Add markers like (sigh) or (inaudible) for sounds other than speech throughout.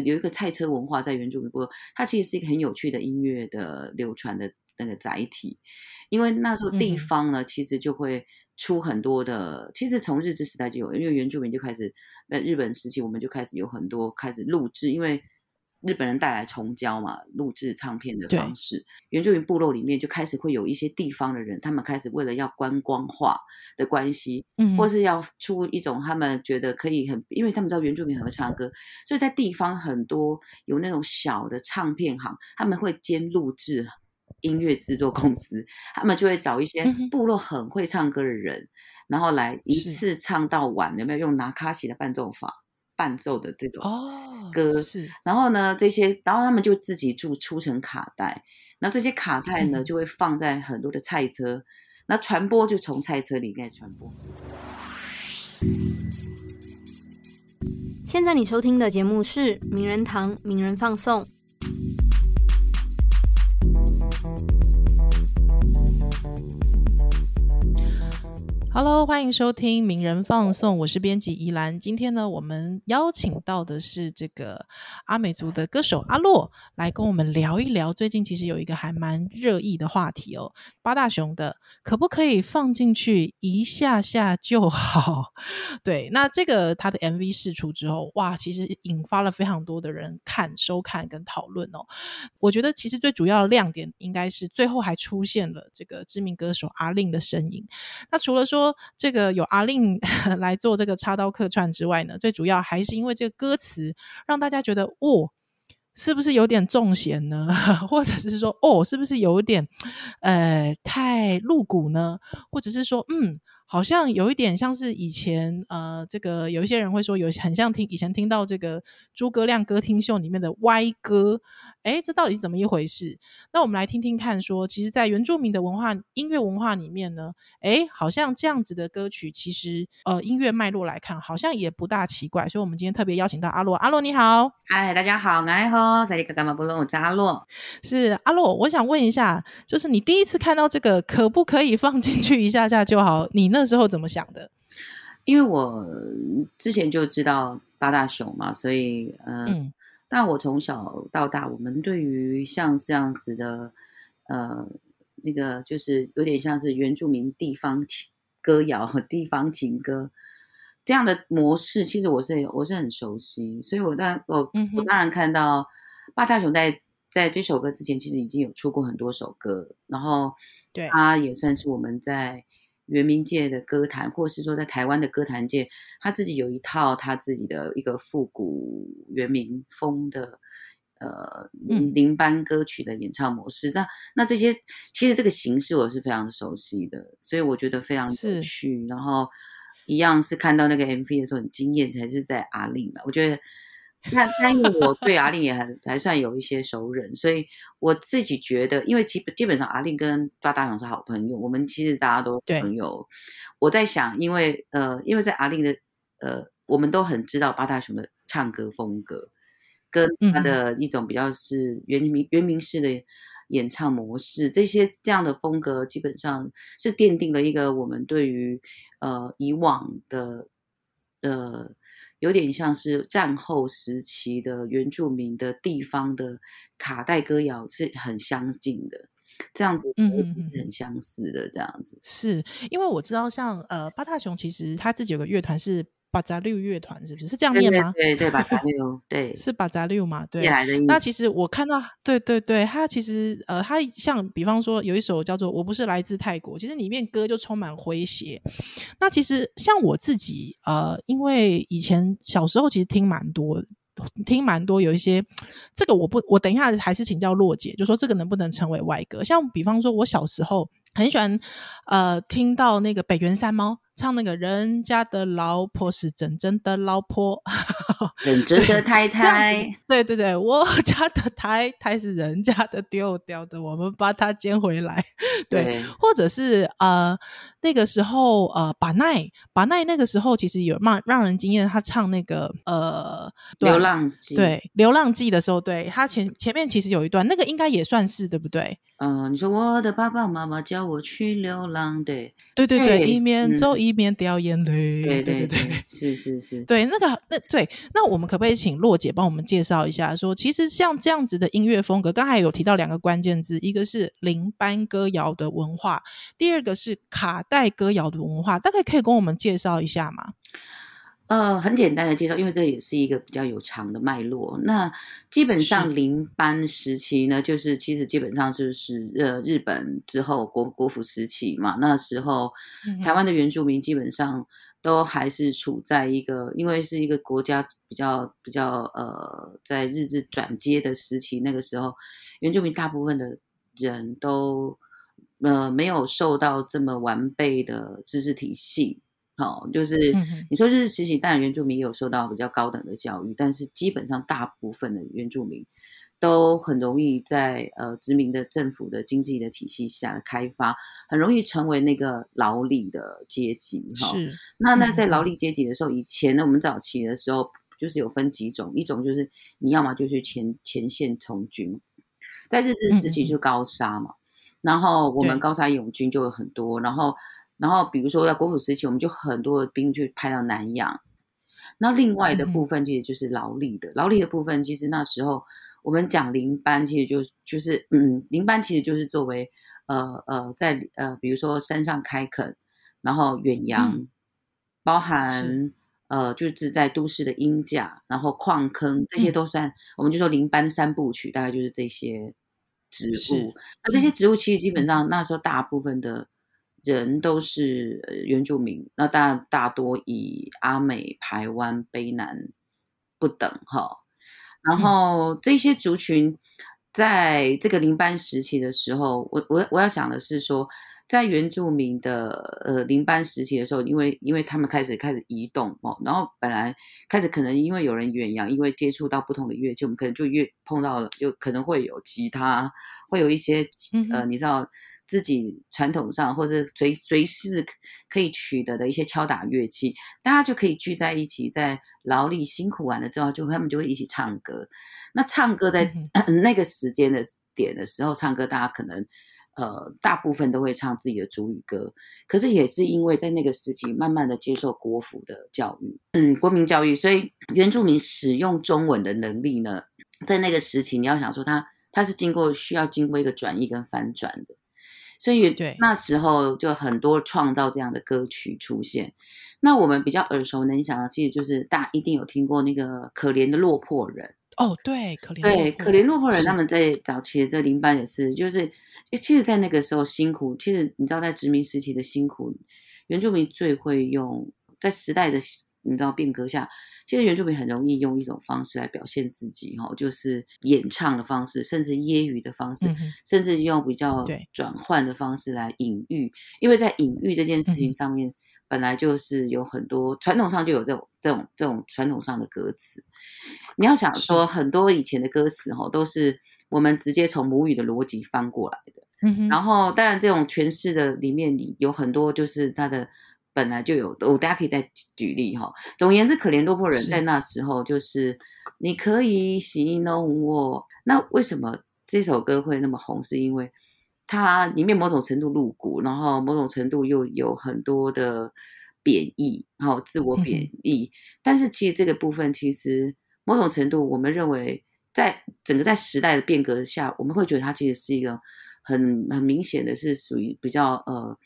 有一个菜车文化在原住民部落，它其实是一个很有趣的音乐的流传的那个载体。因为那时候地方呢，其实就会出很多的，其实从日治时代就有，因为原住民就开始，在日本时期我们就开始有很多开始录制，因为。日本人带来重胶嘛，录制唱片的方式，原住民部落里面就开始会有一些地方的人，他们开始为了要观光化的关系，嗯，或是要出一种他们觉得可以很，因为他们知道原住民很会唱歌，所以在地方很多有那种小的唱片行，他们会兼录制音乐制作公司，他们就会找一些部落很会唱歌的人，然后来一次唱到晚，有没有？用拿卡西的伴奏法？伴奏的这种歌，是，然后呢，这些，然后他们就自己做出成卡带，然后这些卡带呢，就会放在很多的菜车，那传播就从菜车里面传播。现在你收听的节目是名人堂名人放送。Hello，欢迎收听名人放送，我是编辑依兰。今天呢，我们邀请到的是这个阿美族的歌手阿洛，来跟我们聊一聊最近其实有一个还蛮热议的话题哦，八大雄的可不可以放进去一下下就好？对，那这个他的 MV 释出之后，哇，其实引发了非常多的人看、收看跟讨论哦。我觉得其实最主要的亮点应该是最后还出现了这个知名歌手阿令的身影。那除了说说这个有阿令 (laughs) 来做这个插刀客串之外呢，最主要还是因为这个歌词让大家觉得哦，是不是有点重险呢？(laughs) 或者是说哦，是不是有点呃太露骨呢？或者是说嗯。好像有一点像是以前，呃，这个有一些人会说有很像听以前听到这个诸葛亮歌厅秀里面的歪歌，哎，这到底是怎么一回事？那我们来听听看，说其实，在原住民的文化音乐文化里面呢，哎，好像这样子的歌曲，其实呃音乐脉络来看，好像也不大奇怪。所以，我们今天特别邀请到阿洛，阿洛你好，嗨，大家好，我好，萨利格干嘛不论我叫阿洛，是阿洛，我想问一下，就是你第一次看到这个，可不可以放进去一下下就好？你那时候怎么想的？因为我之前就知道八大熊嘛，所以嗯，但我从小到大，我们对于像这样子的呃那个，就是有点像是原住民地方情歌谣和地方情歌这样的模式，其实我是我是很熟悉，所以我当我我当然看到八大熊在在这首歌之前，其实已经有出过很多首歌，然后对他也算是我们在。原民界的歌坛，或是说在台湾的歌坛界，他自己有一套他自己的一个复古原民风的呃林班歌曲的演唱模式。那那这些其实这个形式我是非常熟悉的，所以我觉得非常有趣。然后一样是看到那个 MV 的时候很惊艳，才是在阿令的。我觉得。那但因为我对阿令也还还算有一些熟人，所以我自己觉得，因为基本基本上阿令跟八大雄是好朋友，我们其实大家都朋友。我在想，因为呃，因为在阿令的呃，我们都很知道八大雄的唱歌风格，跟他的一种比较是原名原名式的演唱模式，这些这样的风格基本上是奠定了一个我们对于呃以往的呃。有点像是战后时期的原住民的地方的卡带歌谣是很相近的，这样子，嗯嗯，很相似的这样子。是因为我知道，像呃八大雄其实他自己有个乐团是。巴扎六乐团是不是是这样念吗？对对，(laughs) 巴扎六，对，是巴扎六嘛？对。那其实我看到，对对对，他其实呃，他像比方说有一首叫做《我不是来自泰国》，其实里面歌就充满诙谐。那其实像我自己呃，因为以前小时候其实听蛮多，听蛮多有一些这个我不，我等一下还是请教洛姐，就说这个能不能成为外歌？像比方说我小时候很喜欢呃，听到那个北原山猫。唱那个人家的老婆是真正的老婆，真正的太太。对对对，我家的太太是人家的丢掉的，我们把它捡回来。(laughs) 对，或者是呃那个时候呃把奈把奈那个时候其实有让让人惊艳，他唱那个呃流浪记，对流浪记的时候，对他前前面其实有一段，那个应该也算是对不对？嗯，你说我的爸爸妈妈叫我去流浪，对对对对，一面走一。避免掉眼泪。对对对对，是是是，(laughs) 对，那个那对，那我们可不可以请洛姐帮我们介绍一下？说其实像这样子的音乐风格，刚才有提到两个关键字，一个是林班歌谣的文化，第二个是卡带歌谣的文化，大概可以跟我们介绍一下吗？呃，很简单的介绍，因为这也是一个比较有长的脉络。那基本上林班时期呢，就是其实基本上就是呃日本之后国国府时期嘛，那时候台湾的原住民基本上都还是处在一个，因为是一个国家比较比较呃在日治转接的时期，那个时候原住民大部分的人都呃没有受到这么完备的知识体系。好，就是你说日治时期，当然原住民也有受到比较高等的教育，但是基本上大部分的原住民都很容易在呃殖民的政府的经济的体系下的开发，很容易成为那个劳力的阶级。哈，那那在劳力阶级的时候，以前呢，我们早期的时候就是有分几种，一种就是你要么就去前前线从军，在日治时期就高沙嘛，然后我们高沙勇军就有很多，然后。然后，比如说在国府时期，我们就很多的兵去派到南洋。那另外的部分其实就是劳力的，劳力的部分其实那时候我们讲林班，其实就就是嗯，林班其实就是作为呃呃在呃比如说山上开垦，然后远洋，包含呃就是在都市的鹰架，然后矿坑这些都算，我们就说林班三部曲，大概就是这些植物。那这些植物其实基本上那时候大部分的。人都是原住民，那当然大多以阿美、台湾、卑南不等哈。然后这些族群在这个林班时期的时候，我我我要讲的是说，在原住民的呃林班时期的时候，因为因为他们开始开始移动哦，然后本来开始可能因为有人远洋，因为接触到不同的乐器，我们可能就越碰到了，就可能会有吉他，会有一些呃，你知道。自己传统上或者随随时可以取得的一些敲打乐器，大家就可以聚在一起，在劳力辛苦完了之后，就他们就会一起唱歌。那唱歌在 (clears throat) 那个时间的点的时候唱歌，大家可能呃大部分都会唱自己的主语歌。可是也是因为在那个时期慢慢的接受国府的教育，嗯，国民教育，所以原住民使用中文的能力呢，在那个时期你要想说他他是经过需要经过一个转译跟翻转的。所以那时候就很多创造这样的歌曲出现。那我们比较耳熟能详的，其实就是大家一定有听过那个《可怜的落魄人》哦，对，可怜对可怜落魄人，他们在早期的这林班也是，就是其实，在那个时候辛苦，其实你知道，在殖民时期的辛苦，原住民最会用，在时代的。你知道变革下，其实原住民很容易用一种方式来表现自己，哈，就是演唱的方式，甚至揶揄的方式，甚至用比较转换的方式来隐喻。因为在隐喻这件事情上面，本来就是有很多传统上就有这种这种这种传统上的歌词。你要想说，很多以前的歌词，哈，都是我们直接从母语的逻辑翻过来的。嗯然后，当然这种诠释的里面，里有很多就是它的。本来就有，我大家可以再举例哈。总而言之，可怜落魄人在那时候就是你可以戏弄我。那为什么这首歌会那么红？是因为它里面某种程度露骨，然后某种程度又有很多的贬义，然后自我贬义。但是其实这个部分，其实某种程度，我们认为在整个在时代的变革下，我们会觉得它其实是一个很很明显的是属于比较呃。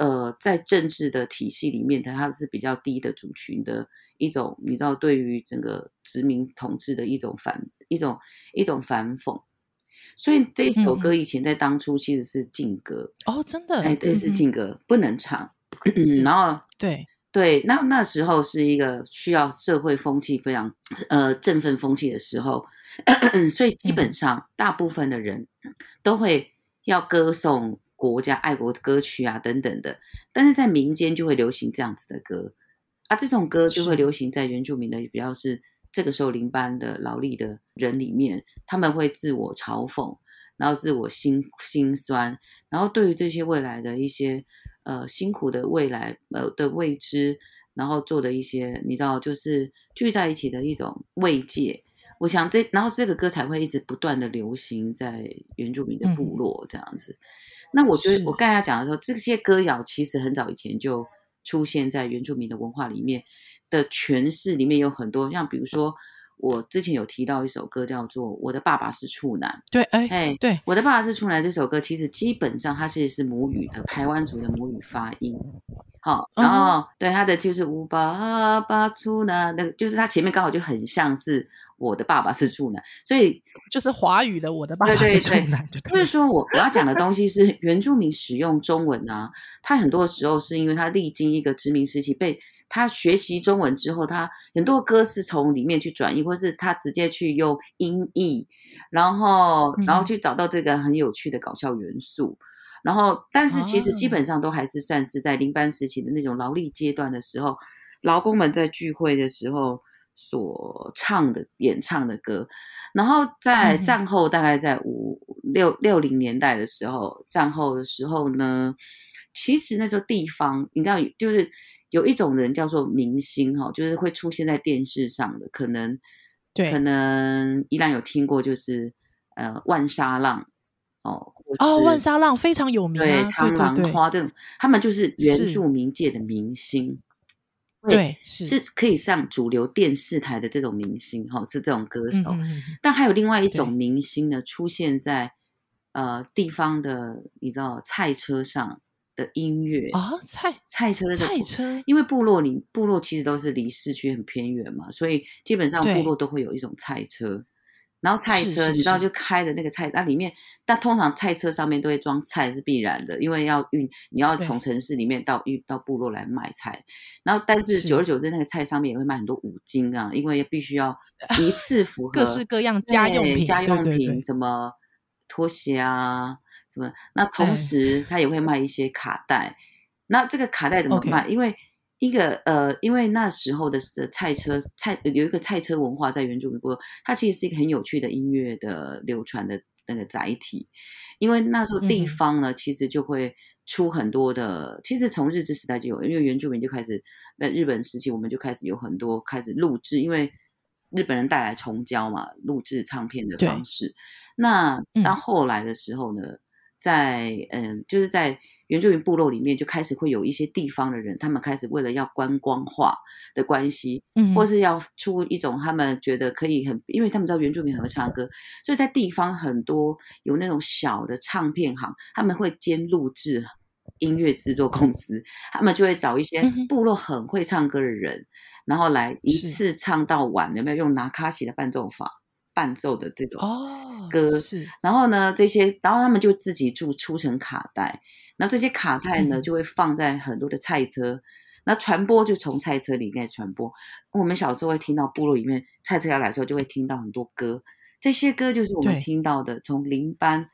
呃，在政治的体系里面，它它是比较低的族群的一种，你知道，对于整个殖民统治的一种反一种一种反讽。所以这首歌以前在当初其实是禁歌哦，真的，哎，对，是禁歌，不能唱。然后，对对，那那时候是一个需要社会风气非常呃振奋风气的时候，(coughs) 所以基本上大部分的人都会要歌颂。国家爱国歌曲啊，等等的，但是在民间就会流行这样子的歌。啊，这种歌就会流行在原住民的比较是这个时候林班的劳力的人里面，他们会自我嘲讽，然后自我心心酸，然后对于这些未来的一些呃辛苦的未来呃的未知，然后做的一些你知道就是聚在一起的一种慰藉，我想这然后这个歌才会一直不断的流行在原住民的部落这样子。那我觉得我刚才讲的时候，这些歌谣其实很早以前就出现在原住民的文化里面的诠释里面有很多，像比如说我之前有提到一首歌叫做《我的爸爸是处男》，对，哎，哎，对，我的爸爸是处男这首歌，其实基本上它是是母语的台湾族的母语发音，好，然后对他的就是我爸爸处男，那个就是他前面刚好就很像是我的爸爸是处男，所以就是华语的我的爸爸是处男，就。就是说我我要讲的东西是原住民使用中文啊，他很多时候是因为他历经一个殖民时期，被他学习中文之后，他很多歌是从里面去转译，或是他直接去用音译，然后然后嗯。去找到这个很有趣的搞笑元素。然后，但是其实基啊。本上都还是算是在林班时期的那种劳力阶段的时候，劳工们在聚会的时候所唱的、演唱的歌。然后在战后，大概在五六六零年代的时候，战后的时候呢，其实那时候地方，你知道，就是有一种人叫做明星哈，就是会出现在电视上的，可能对。可能依然有听过，就是呃万沙浪哦，哦，万沙浪非常有名对啊，螳螂对。对花这种，他们就是原住民界的明星，对是是可以上主流电视台的这种明星哈，是这种歌手。嗯嗯嗯嗯但还有另外一种明星呢，出现在呃地方的，你知道菜车上的音乐啊，菜菜车的菜车因为部落里部落其实都是离市区很偏远嘛，所以基本上部落都会有一种菜车。然后菜车，你知道就开的那个菜，那里面，但通常菜车上面都会装菜是必然的，因为要运，你要对从城市里面到运到部落来卖菜。然后，但是是久而久之，那个菜上面也会卖很多五金啊，因为必须要 (laughs) 一次符合各式各样家用品，家用品什么拖鞋啊，什么。那同对时，他也会卖一些卡带。那这个卡带怎么卖？因为一个呃，因为那时候的的菜车菜有一个菜车文化在原住民部落，它其实是一个很有趣的音乐的流传的那个载体。因为那时候地方呢，其实就会出很多的，其实从日治时代就有，因为原住民就开始在日本时期，我们就开始有很多开始录制，因为日本人带来重胶嘛，录制唱片的方式。那嗯到后来的时候呢，在嗯，就是在原住民部落里面，就开始会有一些地方的人，他们开始为了要观光化的关系，嗯或是要出一种他们觉得可以很，因为他们知道原住民很会唱歌，所以在地方很多有那种小的唱片行，他们会兼录制音乐制作公司，他们就会找一些部落很会唱歌的人，然后来一次唱到晚，有没有用拿卡西的伴奏法伴奏的这种哦歌。是。然后呢，这些，然后他们就自己出出成卡带，那这些卡带呢嗯。就会放在很多的菜车，那传播就从菜车里面传播。我们小时候会听到部落里面菜车要来的时候，就会听到很多歌，这些歌就是我们听到的，从林班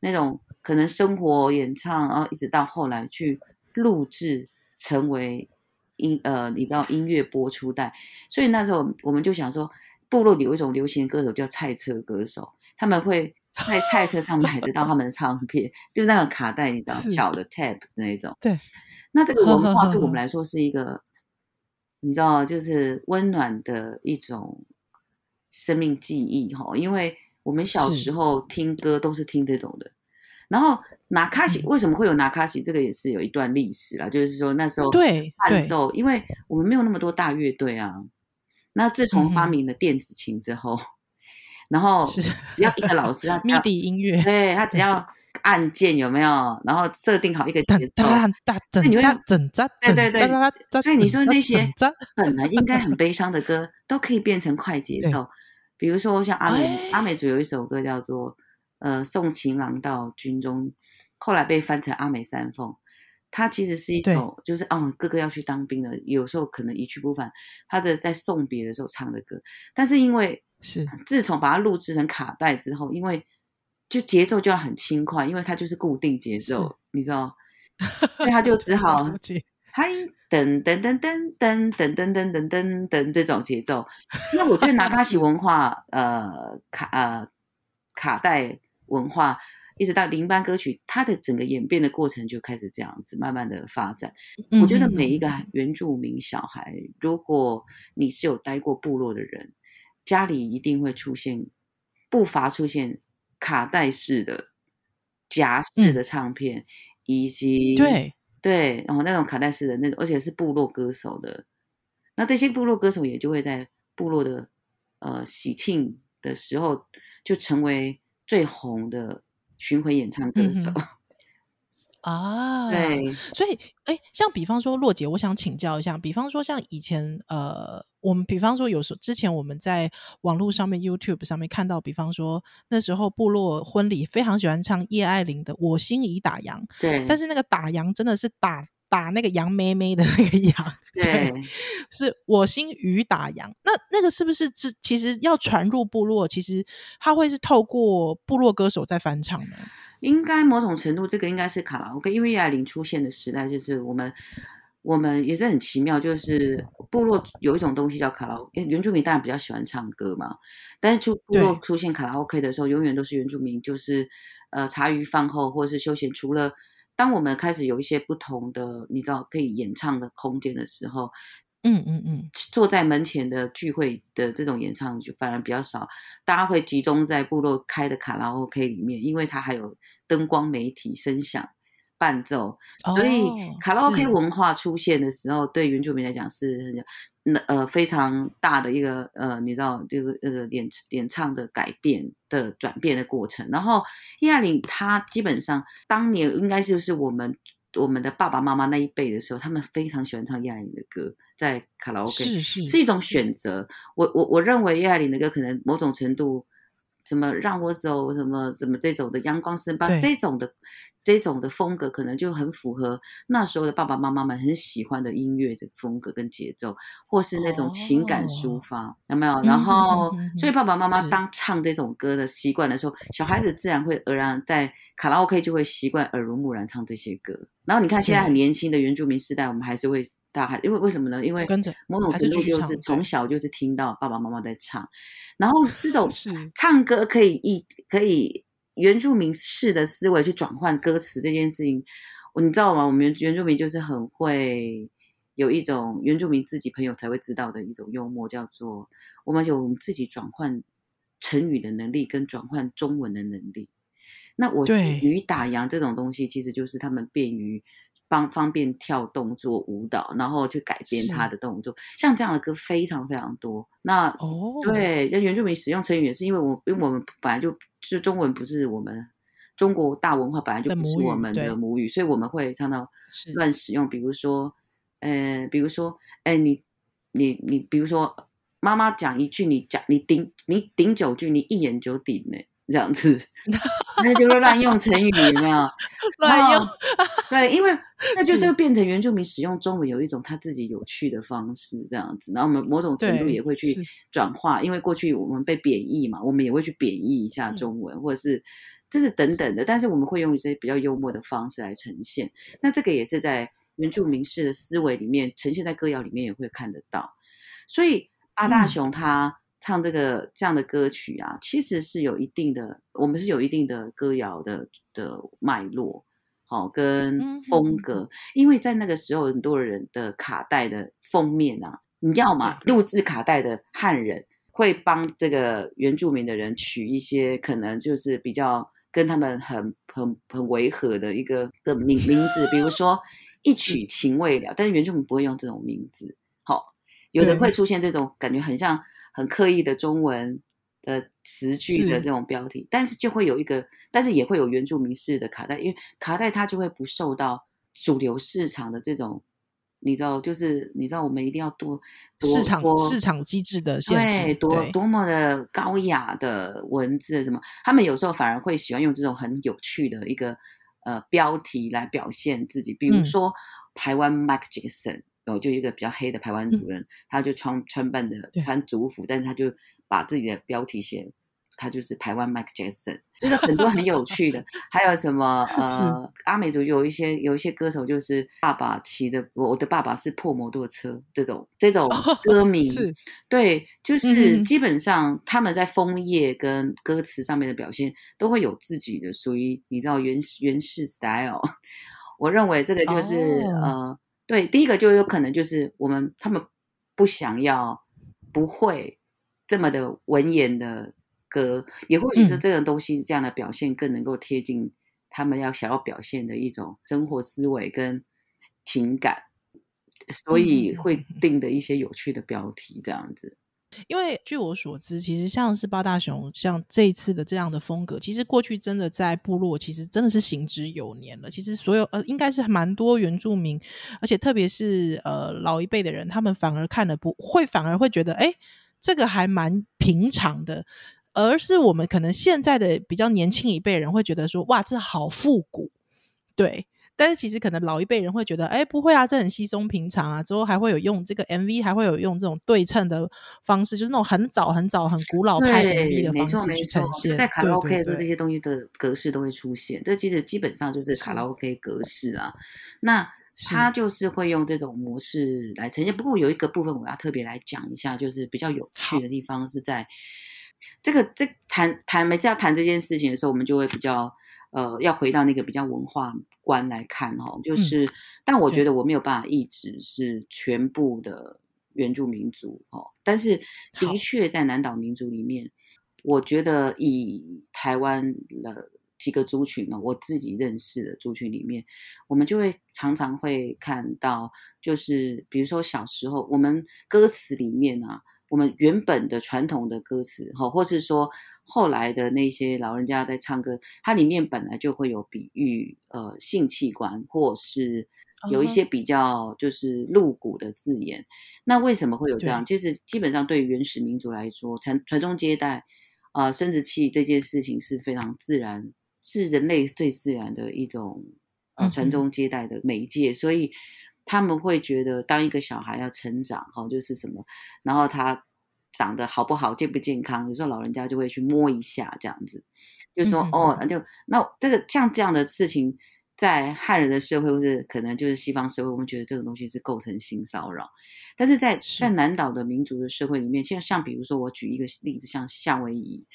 那种可能生活演唱，然后一直到后来去录制成为音呃，你知道音乐播出带，所以那时候我们就想说，部落里有一种流行歌手叫菜车歌手，他们会 (laughs) 在菜车上买得到他们的唱片，就是那个卡带，你知道小的 tape 那一种。对，那这个文化对我们 (laughs) 来说是一个，你知道，就是温暖的一种生命记忆哈，因为我们小时候听歌都是听这种的。然后拿卡西嗯为什么会有拿卡西？这个也是有一段历史啦，就是说那时候伴奏，因为我们没有那么多大乐队啊。那自从发明了电子琴之后，然后 (laughs) 只要一个老师，他只要 MIDI 音乐，对他只要按键有没有，然后设定好一个节奏，哒哒整你会扎整扎，对对对所以你说那些本来应该很悲伤的歌，都可以变成快节奏。比如说像阿美、哎阿美族有一首歌叫做呃《送情郎到军中》，后来被翻成阿美三凤。它其实是一对首，就是哦，哥哥要去当兵了，有时候可能一去不返。他的在送别的时候唱的歌，但是因为是自从把它录制成卡带之后，因为就节奏就要很轻快，因为它就是固定节奏，你知道，(laughs) 所以他就只好了解嗨噔噔噔噔噔噔噔噔噔噔噔这种节奏。那我觉得 (laughs) 拿卡西文化，呃卡呃卡带文化，一直到林班歌曲，它的整个演变的过程就开始这样子慢慢的发展。我觉得嗯每一个嗯。原住民小孩，如果你是有待过部落的人，家里一定会出现不乏出现卡带式的夹式嗯。的唱片，以及对。对，然后那种卡带式的那种，而且是部落歌手的，那这些部落歌手也就会在部落的呃喜庆的时候，就成为最红的巡回演唱歌手。(laughs) 啊，对，所以，哎，像比方说，洛姐，我想请教一下，比方说，像以前，呃，我们比方说，有时候之前我们在网络上面 YouTube 上面看到，比方说那时候部落婚礼非常喜欢唱叶爱玲的《我心已打烊》，对，但是那个打烊真的是打打那个杨妹妹的那个羊，对，是我心雨打羊。那那个是不是是其实要传入部落，其实它会是透过部落歌手在翻唱呢？应该某种程度，这个应该是卡拉 OK，因为叶爱玲出现的时代，就是我们我们也是很奇妙，就是部落有一种东西叫卡拉 OK，原住民当然比较喜欢唱歌嘛，但是就部落出现卡拉 OK 的时候，永远都是原住民，就是呃茶余饭后或者是休闲，除了当我们开始有一些不同的你知道可以演唱的空间的时候。嗯嗯嗯，坐在门前的聚会的这种演唱就反而比较少，大家会集中在部落开的卡拉 OK 里面，因为它还有灯光、媒体、声响、伴奏，所以卡拉 OK 文化出现的时候，对原住民来讲是那呃非常大的一个呃，你知道这个呃演演唱的改变的转变的过程。然后叶爱玲她基本上当年应该就是我们。我们的爸爸妈妈那一辈的时候，他们非常喜欢唱叶爱玲的歌，在卡拉 OK 是是是一种选择。我我我认为叶爱玲的歌可能某种程度，什么让我走，什么什么这种的阳光升班这种的。这种的风格可能就很符合那时候的爸爸妈妈们很喜欢的音乐的风格跟节奏，或是那种情感抒发，有没有？然后，所以爸爸妈妈当唱这种歌的习惯的时候，小孩子自然会而然在卡拉 OK 就会习惯耳濡目染唱这些歌。然后你看现在很年轻的原住民时代，我们还是会大孩，因为为什么呢？因为某种程度就是从小就是听到爸爸妈妈在唱，然后这种唱歌可以一可以。原住民式的思维去转换歌词这件事情，你知道吗？我们原住民就是很会有一种原住民自己朋友才会知道的一种幽默，叫做我们有自己转换成语的能力跟转换中文的能力。那我语打烊这种东西，其实就是他们便于方方便跳动作舞蹈，然后去改编他的动作。像这样的歌非常非常多。那哦，对，那原住民使用成语也是因为我，因为我们本来就。是中文不是我们中国大文化本来就不是我们的母语，所以我们会常常乱使用。比如说，呃，比如说，哎，你你你，比如说，妈妈讲一句，你讲你顶你顶九句，你一言九鼎呢，这样子，(laughs) 那就是乱用成语，有没有？乱用，(laughs) 对，因为那就是变成原住民使用中文有一种他自己有趣的方式，这样子。然后我们某种程度也会去转化，因为过去我们被贬义嘛，我们也会去贬义一下中文，或者是这是等等的。但是我们会用一些比较幽默的方式来呈现。那这个也是在原住民式的思维里面呈现在歌谣里面也会看得到。所以阿大雄他唱这个这样的歌曲啊，其实是有一定的，我们是有一定的歌谣的的脉络。好，跟风格，因为在那个时候，很多人的卡带的封面啊，你要嘛录制卡带的汉人会帮这个原住民的人取一些可能就是比较跟他们很很很违和的一个的名名字，比如说 (laughs) 一曲情未了，但是原住民不会用这种名字。好，有的会出现这种感觉很像很刻意的中文。的词句的那种标题，但是就会有一个，但是也会有原住民式的卡带，因为卡带它就会不受到主流市场的这种，你知道，就是你知道，我们一定要多市场市场机制的限制，多多么的高雅的文字什么，他们有时候反而会喜欢用这种很有趣的一个呃标题来表现自己，比如说台湾 Mike Jackson，有就一个比较黑的台湾主人，他就穿穿扮的穿族服，但是他就。把自己的标题写，他就是台湾 Mike Jackson，就是很多很有趣的，还有什么 (laughs) 呃，阿美族有一些有一些歌手，就是爸爸骑着我的爸爸是破摩托车这种这种歌名，对，就是基本上他们在枫叶跟歌词上面的表现都会有自己的属于你知道原原始 style。(laughs) 我认为这个就是呃，对，第一个就有可能就是我们他们不想要不会。这么的文言的歌，也或许是这种东西这样的表现更能够贴近他们要想要表现的一种生活思维跟情感，所以会定的一些有趣的标题这样子。因为据我所知，其实像是八大熊像这一次的这样的风格，其实过去真的在部落其实真的是行之有年了。其实所有呃，应该是蛮多原住民，而且特别是呃老一辈的人，他们反而看了不会，反而会觉得哎，这个还蛮平常的。而是我们可能现在的比较年轻一辈人会觉得说，哇，这好复古，对。但是其实可能老一辈人会觉得，哎，不会啊，这很稀松平常啊。之后还会有用这个 MV，还会有用这种对称的方式，就是那种很早很早、很古老拍 MV 的方式去呈现。在卡拉 OK 的时候，这些东西的格式都会出现。这其实基本上就是卡拉 OK 格式啊。那他就是会用这种模式来呈现。不过有一个部分我要特别来讲一下，就是比较有趣的地方是在这个这谈谈每次要谈这件事情的时候，我们就会比较。呃，要回到那个比较文化观来看哦，就是，但我觉得我没有办法一直是全部的原住民族哦，但是的确在南岛民族里面，我觉得以台湾的几个族群呢，我自己认识的族群里面，我们就会常常会看到，就是比如说小时候我们歌词里面啊。我们原本的传统的歌词，哈，或是说后来的那些老人家在唱歌，它里面本来就会有比喻，呃，性器官，或是有一些比较就是露骨的字眼。那为什么会有这样？其实基本上对原始民族来说，传传宗接代，啊，生殖器这件事情是非常自然，是人类最自然的一种呃传宗接代的媒介，所以。他们会觉得，当一个小孩要成长，哈，就是什么，然后他长得好不好，健不健康，有时候老人家就会去摸一下，这样子，就说哦，就那这个像这样的事情，在汉人的社会或者可能就是西方社会，我们觉得这个东西是构成性骚扰，但是在在南岛的民族的社会里面，像像比如说我举一个例子，像夏威夷。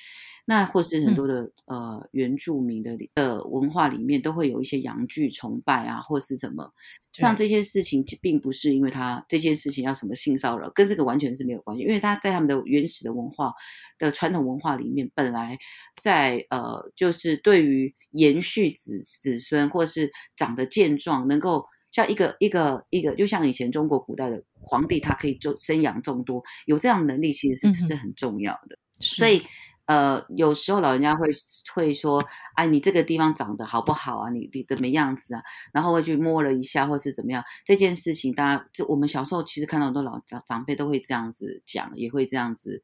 那或是很多的呃原住民的呃文化里面都会有一些阳具崇拜啊，或是什么，像这些事情并不是因为他这件事情要什么性骚扰，跟这个完全是没有关系，因为他在他们的原始的文化的传统文化里面，本来在呃就是对于延续子子孙或是长得健壮，能够像一个一个一个，就像以前中国古代的皇帝，他可以就生养众多，有这样能力其实是是很重要的，所以。呃，有时候老人家会会说，哎，你这个地方长得好不好啊？你你怎么样子啊？然后会去摸了一下，或是怎么样？这件事情，大家就我们小时候其实看到很多老长长辈都会这样子讲，也会这样子。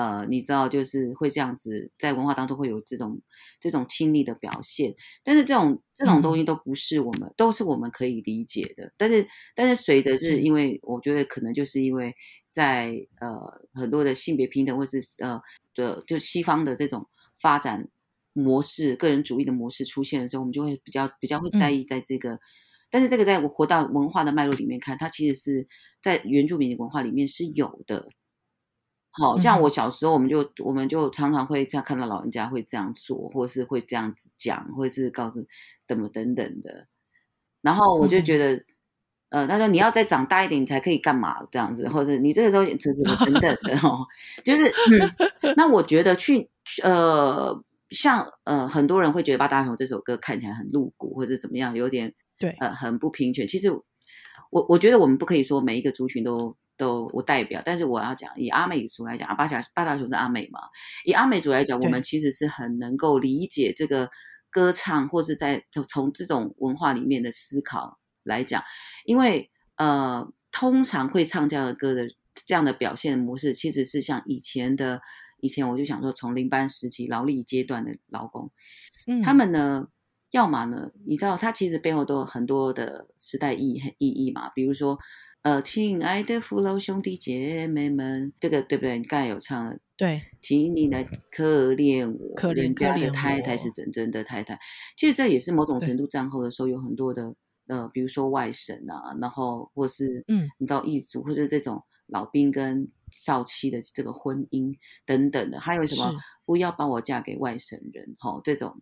呃，你知道，就是会这样子，在文化当中会有这种这种亲昵的表现，但是这种这种东西都不是我们，都是我们可以理解的。但是，但是随着是因为，我觉得可能就是因为在呃很多的性别平等，或是呃的就西方的这种发展模式、个人主义的模式出现的时候，我们就会比较比较会在意在这个。但是这个在我活到文化的脉络里面看，它其实是在原住民的文化里面是有的。好像我小时候，我们就我们就常常会这样看到老人家会这样做，或是会这样子讲，或是告诉怎么等等的。然后我就觉得，呃，他说你要再长大一点，你才可以干嘛这样子，或者你这个时候什么等等的哦，就是。那我觉得去呃，像呃，很多人会觉得《八大雄》这首歌看起来很露骨，或者怎么样，有点对呃很不平权。其实我我觉得我们不可以说每一个族群都。都我代表，但是我要讲以阿美族来讲，阿巴小八大熊是阿美嘛？以阿美族来讲，我们其实是很能够理解这个歌唱，或是在从从这种文化里面的思考来讲，因为呃，通常会唱这样的歌的这样的表现模式，其实是像以前的以前，我就想说，从零班时期劳力阶段的劳工，嗯，他们呢，要么呢，你知道，他其实背后都有很多的时代意意义嘛，比如说。呃，亲爱的父老兄弟姐妹们，这个对不对？你刚才有唱了，对，请你来可怜我，可怜家的太太是真正的太太。其实这也是某种程度战后的时候有很多的，呃，比如说外省啊，然后或是嗯，你到异族或者这种老兵跟少妻的这个婚姻等等的，还有什么不要把我嫁给外省人，哈，这种。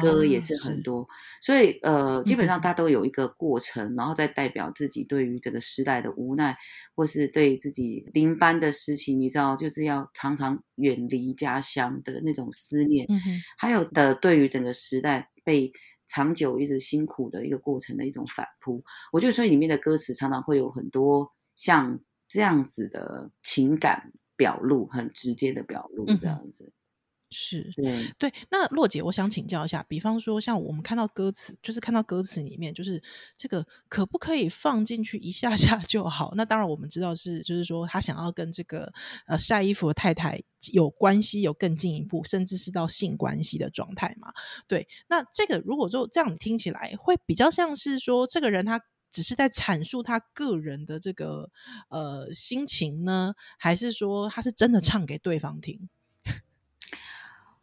歌也是很多，所以呃，基本上它都有一个过程，然后再代表自己对于这个时代的无奈，或是对自己临班的事情，你知道，就是要常常远离家乡的那种思念，嗯还有的对于整个时代被长久一直辛苦的一个过程的一种反扑。我觉得所以里面的歌词常常会有很多像这样子的情感表露，很直接的表露这样子。是对对，那洛姐，我想请教一下，比方说像我们看到歌词，就是看到歌词里面，就是这个可不可以放进去一下下就好？那当然我们知道是，就是说他想要跟这个呃晒衣服的太太有关系，有更进一步，甚至是到性关系的状态嘛？对，那这个如果说这样听起来，会比较像是说这个人他只是在阐述他个人的这个呃心情呢，还是说他是真的唱给对方听？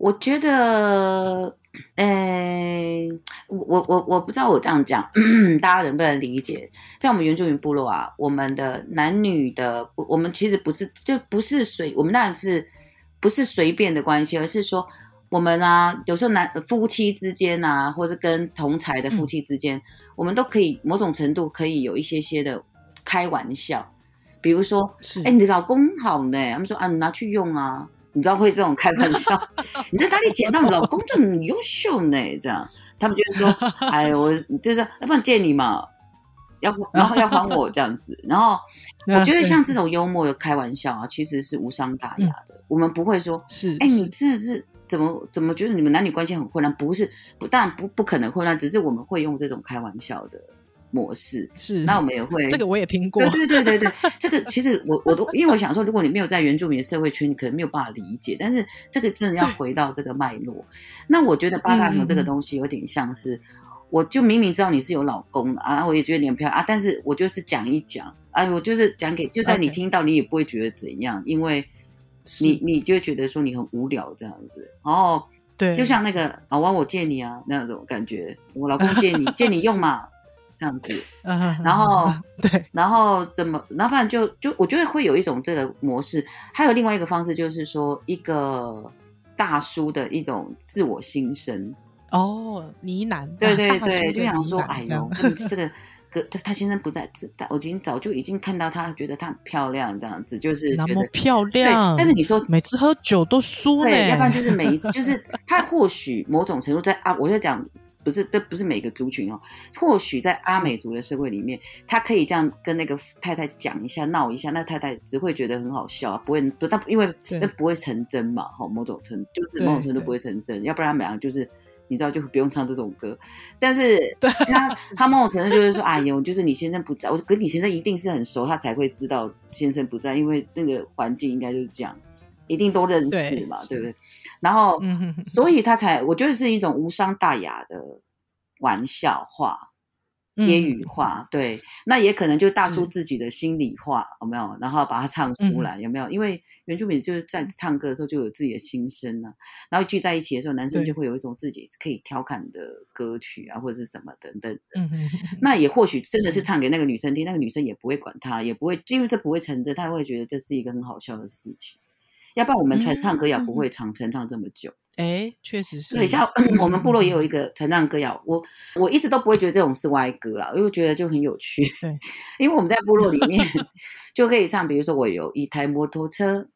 我觉得，呃，我我我我不知道我这样讲，(clears throat) 大家能不能理解？在我们原住民部落啊，我们的男女的，我们其实不是就不是随，我们当然是不是随便的关系，而是说我们啊，有时候男夫妻之间啊，或是跟同才的夫妻之间，我们都可以某种程度可以有一些些的开玩笑，比如说，哎，你的老公好呢，他们说啊，你拿去用啊。你知道会这种开玩笑？(laughs) 你在哪里捡到老公就很优秀呢？这样他们就会说：“ (laughs) 哎，我就是要不然借你嘛，要然后要还我这样子。(laughs) ”然后我觉得像这种幽默的开玩笑啊，其实是无伤大雅的。我们不会说：“是哎，你真的是怎么怎么觉得你们男女关系很混乱？”不是，不但不不可能混乱，只是我们会用这种开玩笑的。模式。是，那我们也会这个我也听过，对对对对对，(laughs) 这个其实我我都因为我想说，如果你没有在原住民的社会圈，你可能没有办法理解。但是这个真的要回到这个脉络。那我觉得八大熊这个东西有点像是，我就明明知道你是有老公的啊，我也觉得你很漂亮啊，但是我就是讲一讲，哎，我就是讲给，就算你听到，你也不会觉得怎样，因为你你就会觉得说你很无聊这样子。然后对，就像那个老王，我借你啊那种感觉，我老公借你 (laughs) 借你用嘛。这样子，(laughs) 然后对，(laughs) 然后怎么，然后不然就就我觉得会有一种这个模式，还有另外一个方式，就是说一个大叔的一种自我心声哦，呢喃，对对对，就想说，哎呦，这个哥他他先生不在，他我已经早就已经看到他，觉得他很漂亮，这样子就是那么漂亮，但是你说每次喝酒都输对，要不然就是每一次，就是他或许某种程度在啊，我在讲。不是，这不是每个族群哦。或许在阿美族的社会里面，他可以这样跟那个太太讲一下、闹一下，那太太只会觉得很好笑，啊不会不，但因为那不会成真嘛，哈，某种程就是某种程度不会成真，要不然他们两个就是你知道就不用唱这种歌。但是他他某种程度就是说，哎呦，就是你先生不在，我跟你先生一定是很熟，他才会知道先生不在，因为那个环境应该就是这样。一定都认识嘛，对不对？然后，所以他才，我觉得是一种无伤大雅的玩笑话。揶揄话，对，那也可能就大叔自己的心里话，有没有？然后把它唱出来，有没有？因为原住民就是在唱歌的时候就有自己的心声啊，然后聚在一起的时候，男生就会有一种自己可以调侃的歌曲啊，或者是什么等等。嗯那也或许真的是唱给那个女生听，那个女生也不会管他，也不会，因为这不会成真，他会觉得这是一个很好笑的事情。要不然我们传唱歌谣不会唱传唱这么久。哎，确实是。对，像我们部落也有一个传唱歌谣，我我一直都不会觉得这种是歪歌啊，因为觉得就很有趣。对，(laughs) 因为我们在部落里面就可以唱，比如说我有一台摩托车，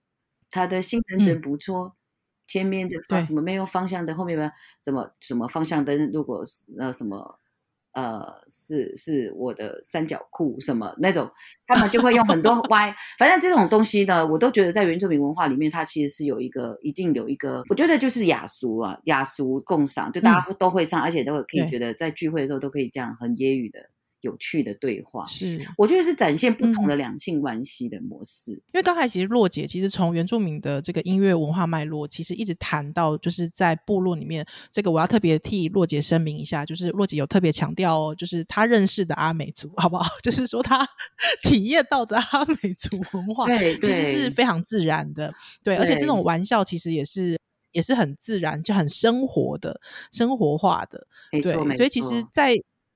它的性能真不错，前面的什么没有方向灯，后面的什么什么方向灯，如果呃什么。呃，是是我的三角裤什么那种，他们就会用很多歪，反正这种东西呢，我都觉得在原住民文化里面，它其实是有一个一定有一个，我觉得就是雅俗啊，雅俗共赏，就大家都会唱，而且都可以觉得在聚会的时候都可以这样很揶揄的。有趣的对话。是，我觉得是展现不同的两性关系的模式。因为刚才其实洛姐其实从原住民的这个音乐文化脉络，其实一直谈到就是在部落里面，这个我要特别替洛姐声明一下，就是洛姐有特别强调哦，就是她认识的阿美族，好不好？(laughs) 就是说她 (laughs) 体验到的阿美族文化，其实是非常自然的，对，而且这种玩笑其实也是也是很自然，就很生活的、生活化的，对，所以其实，在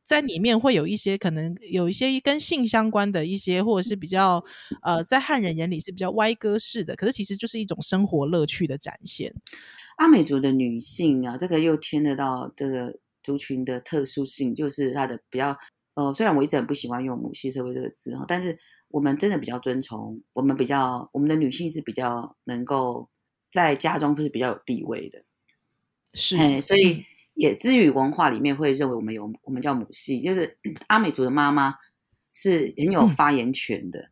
在里面会有一些可能有一些跟性相关的一些，或者是比较呃，在汉人眼里是比较歪歌式的，可是其实就是一种生活乐趣的展现。阿美族的女性啊，这个又牵得到这个族群的特殊性，就是她的比较呃，虽然我一直很不喜欢用母系社会这个字哈，但是我们真的比较尊崇，我们比较我们的女性是比较能够在家中不是比较有地位的，是，所以。也之于文化里面会认为我们有我们叫母系，就是 (clears throat) 阿美族的妈妈是很有发言权的。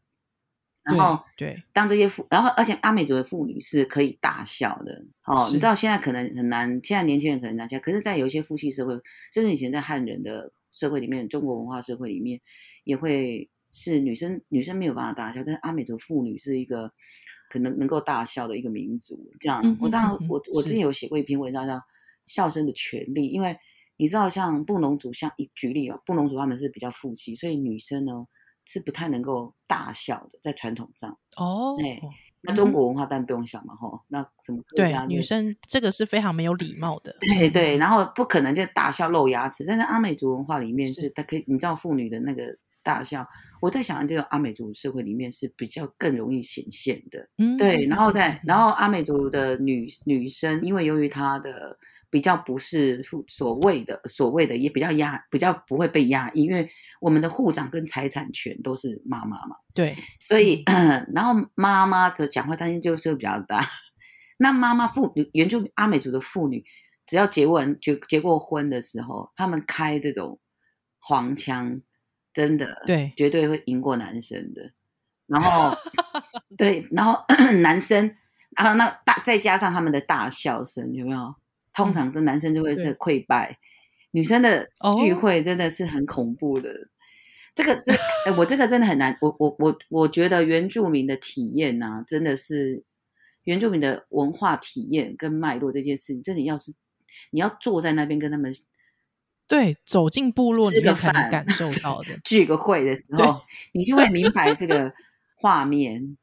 然后对，当这些妇，然后而且阿美族的妇女是可以大笑的。哦，你知道现在可能很难，现在年轻人可能难笑，可是，在有一些父系社会，甚至以前在汉人的社会里面，中国文化社会里面，也会是女生女生没有办法大笑，但是阿美族妇女是一个可能能够大笑的一个民族。这样，我这样我我之前有写过一篇文章叫《笑声的权利》，因为你知道，像布农族，像举例哦，布农族他们是比较父系，所以女生呢。是不太能够大笑的，在传统上哦。哎，那中国文化当然不用想嘛，吼。那什么对女生这个是非常没有礼貌的，(laughs) 对对。然后不可能就大笑露牙齿，但是阿美族文化里面是，它可以，你知道妇女的那个大笑，我在想，这个阿美族社会里面是比较更容易显现的，嗯，对。然后在，然后阿美族的女女生，因为由于她的。比较不是所谓的所谓的，也比较压，比较不会被压抑，因为我们的护长跟财产权都是妈妈嘛。对，所以 (clears throat) 然后妈妈的讲话担心就是比较大。(laughs) 那妈妈妇原住阿美族的妇女，只要结完结结过婚的时候，他们开这种黄腔，真的对，绝对会赢过男生的。然后 (laughs) 对，然后 (clears throat) 男生，然后那大再加上他们的大笑声，有没有？通常这男生就会是溃败，女生的聚会真的是很恐怖的。这个这哎，我这个真的很难。我我我我觉得原住民的体验呐，真的是原住民的文化体验跟脉络这件事情，真的要是你要坐在那边跟他们对走进部落里面才能感受到的。(laughs) 聚个会的时候，你就会明白这个画面，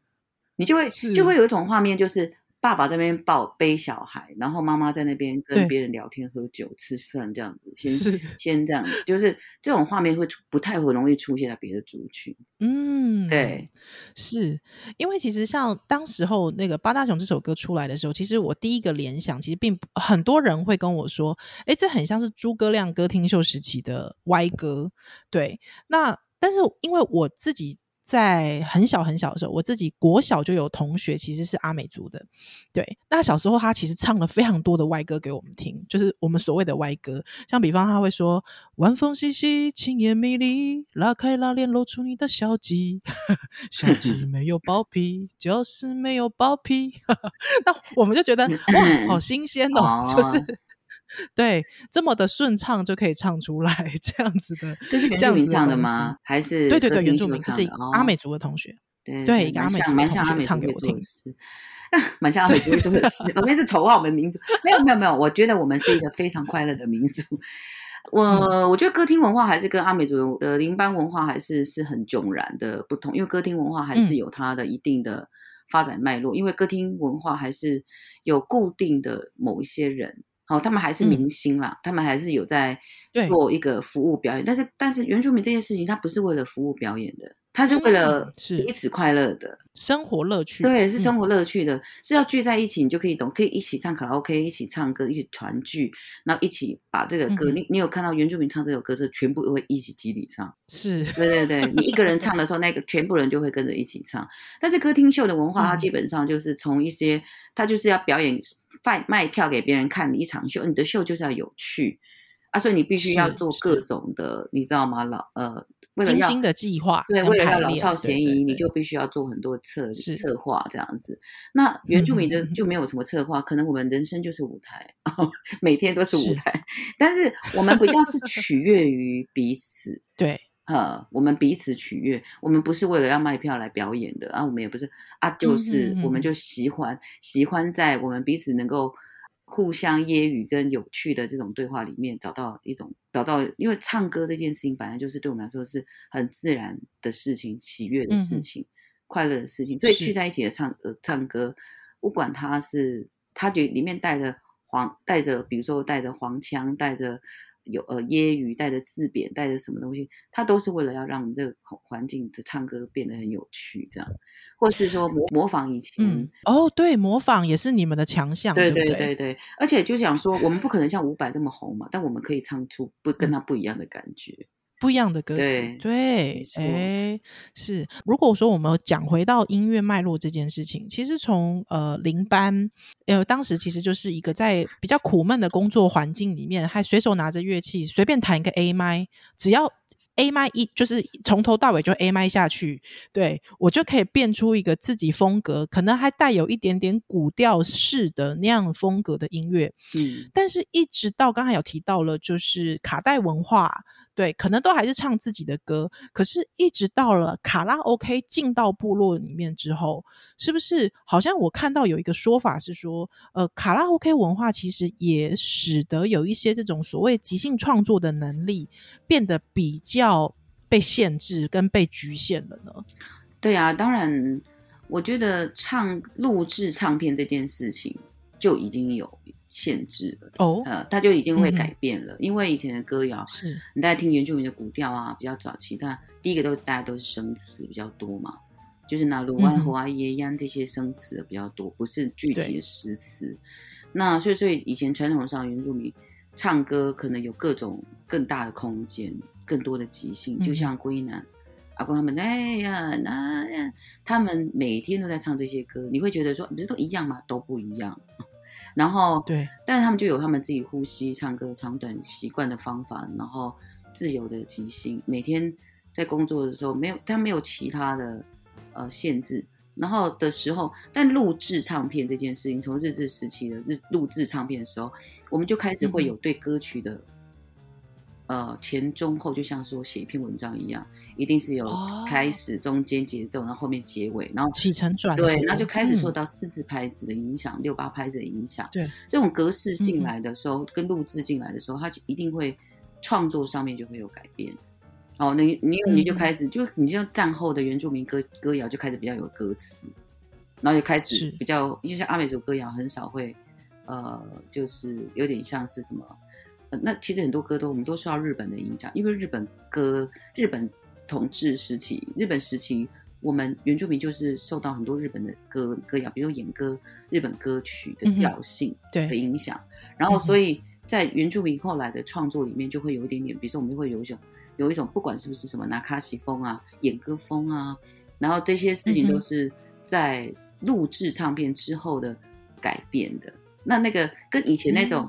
你就会就会有一种画面就是。爸爸在那边抱背小孩，然后妈妈在那边跟别人聊天、喝酒、吃饭这样子，先先这样，就是这种画面会不太会容易出现在别的族群。嗯，对，是因为其实像当时候那个八大雄这首歌出来的时候，其实我第一个联想，其实并不很多人会跟我说，哎，这很像是诸葛亮歌厅秀时期的歪歌。对，那但是因为我自己。在很小很小的时候，我自己国小就有同学其实是阿美族的，对。那小时候他其实唱了非常多的歪歌给我们听，就是我们所谓的歪歌。像比方他会说：“晚风习习，青叶迷离，拉开拉链，露出你的小鸡。小鸡 (laughs) 没有包皮，就是没有包皮。(laughs) ”那我们就觉得哇，好新鲜哦，(laughs) 就是。对，这么的顺畅就可以唱出来，(laughs) 这样子的，这是原住民唱的吗？还是对对对，原住民，这是阿美族的同学，对对，阿美族蛮像阿美唱给我听，(laughs) 蛮像阿美族的事。我们是丑化我们民族，没有没有没有，我觉得我们是一个非常快乐的民族。(laughs) 我我觉得歌厅文化还是跟阿美族的林班文化还是是很迥然的不同，因为歌厅文化还是有它的一定的发展脉络，因为歌厅文化还是有固定的某一些人。好，他们还是明星啦，他们还是有在做一个服务表演，但是但是原住民这件事情，他不是为了服务表演的，他是为了是。彼此快乐的。生活乐趣，对，是生活乐趣的，是要聚在一起，你就可以懂，可以一起唱卡拉 OK，一起唱歌，一起团聚，然后一起把这个歌，你你有看到原住民唱这首歌是全部会一起集体唱，是。对对对，你一个人唱的时候，那个全部人就会跟着一起唱，但是歌厅秀的文化，它基本上就是从一些，它就是要表演。卖卖票给别人看的一场秀，你的秀就是要有趣。啊，所以你必须要做各种的，你知道吗？老呃，为了精心的计划，对，为了要老少咸宜，你就必须要做很多策策划这样子。那原住民的就没有什么策划，可能我们人生就是舞台，(laughs) 每天都是舞台，但是我们比较是取悦于彼此，(laughs) 对。呃，我们彼此取悦，我们不是为了要卖票来表演的啊，我们也不是啊，就是我们就喜欢喜欢在我们彼此能够互相揶揄跟有趣的这种对话里面找到一种找到，因为唱歌这件事情本来就是对我们来说是很自然的事情，喜悦的事情，快乐的事情，所以聚在一起的唱呃唱歌，不管他是他觉里面带着黄带着，比如说带着黄腔，带着。有呃揶揄带着字贬带着什么东西，他都是为了要让这个环境的唱歌变得很有趣，这样，或是说模模仿以前哦，对，模仿也是你们的强项，对对对对，而且就想说，我们不可能像伍佰这么红嘛，但我们可以唱出不跟他不一样的感觉。不一样的歌词，对哎，是。如果说我们讲回到音乐脉络这件事情，其实从呃零班，呃，当时其实就是一个在比较苦闷的工作环境里面，还随手拿着乐器随便弹一个 A 麦，只要 A 麦一就是从头到尾就 A 麦下去，对我就可以变出一个自己风格，可能还带有一点点古调式的那样风格的音乐。嗯，但是，一直到刚才有提到了，就是卡带文化，对，可能都还是唱自己的歌。可是，一直到了卡拉 OK 进到部落里面之后，是不是好像我看到有一个说法是说，呃，卡拉 OK 文化其实也使得有一些这种所谓即兴创作的能力变得比较被限制跟被局限了呢？对啊，当然，我觉得唱录制唱片这件事情就已经有限制了。哦，呃，它就已经会改变了，因为以前的歌谣，是，你大家听原住民的古调啊，比较早期，但第一个都大家都是生词比较多嘛，就是拿鲁湾嗯哼和啊耶央这些生词比较多，不是具体的诗词。那所以，所以以前传统上原住民唱歌可能有各种更大的空间，更多的即兴，就嗯像归南。阿公他们，哎呀，那呀，他们每天都在唱这些歌，你会觉得说，不是都一样吗？都不一样。(laughs) 然后，对，但是他们就有他们自己呼吸、唱歌长短习惯的方法，然后自由的即兴。每天在工作的时候，没有他没有其他的呃限制。然后的时候，但录制唱片这件事情，从日治时期的日录制唱片的时候，我们就开始会有对歌曲的、呃前中后，就像说写一篇文章一样，一定是有哦开始、中间节奏，然后后面结尾，然后起承转合对，那就开始受嗯到四字拍子的影响，六八拍子的影响。对，这种格式进嗯来的时候，跟录制进来的时候，它一定会创作上面就会有改变。哦，你你你就嗯开始就你像战后的原住民歌歌谣就开始比较有歌词，然后就开始比较，就像阿美族歌谣很少会，呃，就是有点像是什么，呃，那其实很多歌都我们都受到日本的影响，因为日本歌日本统治时期，日本时期我们原住民就是受到很多日本的歌歌谣，比如演歌日本歌曲的调性的，影响，然后所以在原住民后来的创作里面就会有一点点，比如说我们会有一种有一种不管是不是什么拿卡西风啊、演歌风啊，然后这些事情都是在录制唱片之后的改变的。那那个跟以前那种、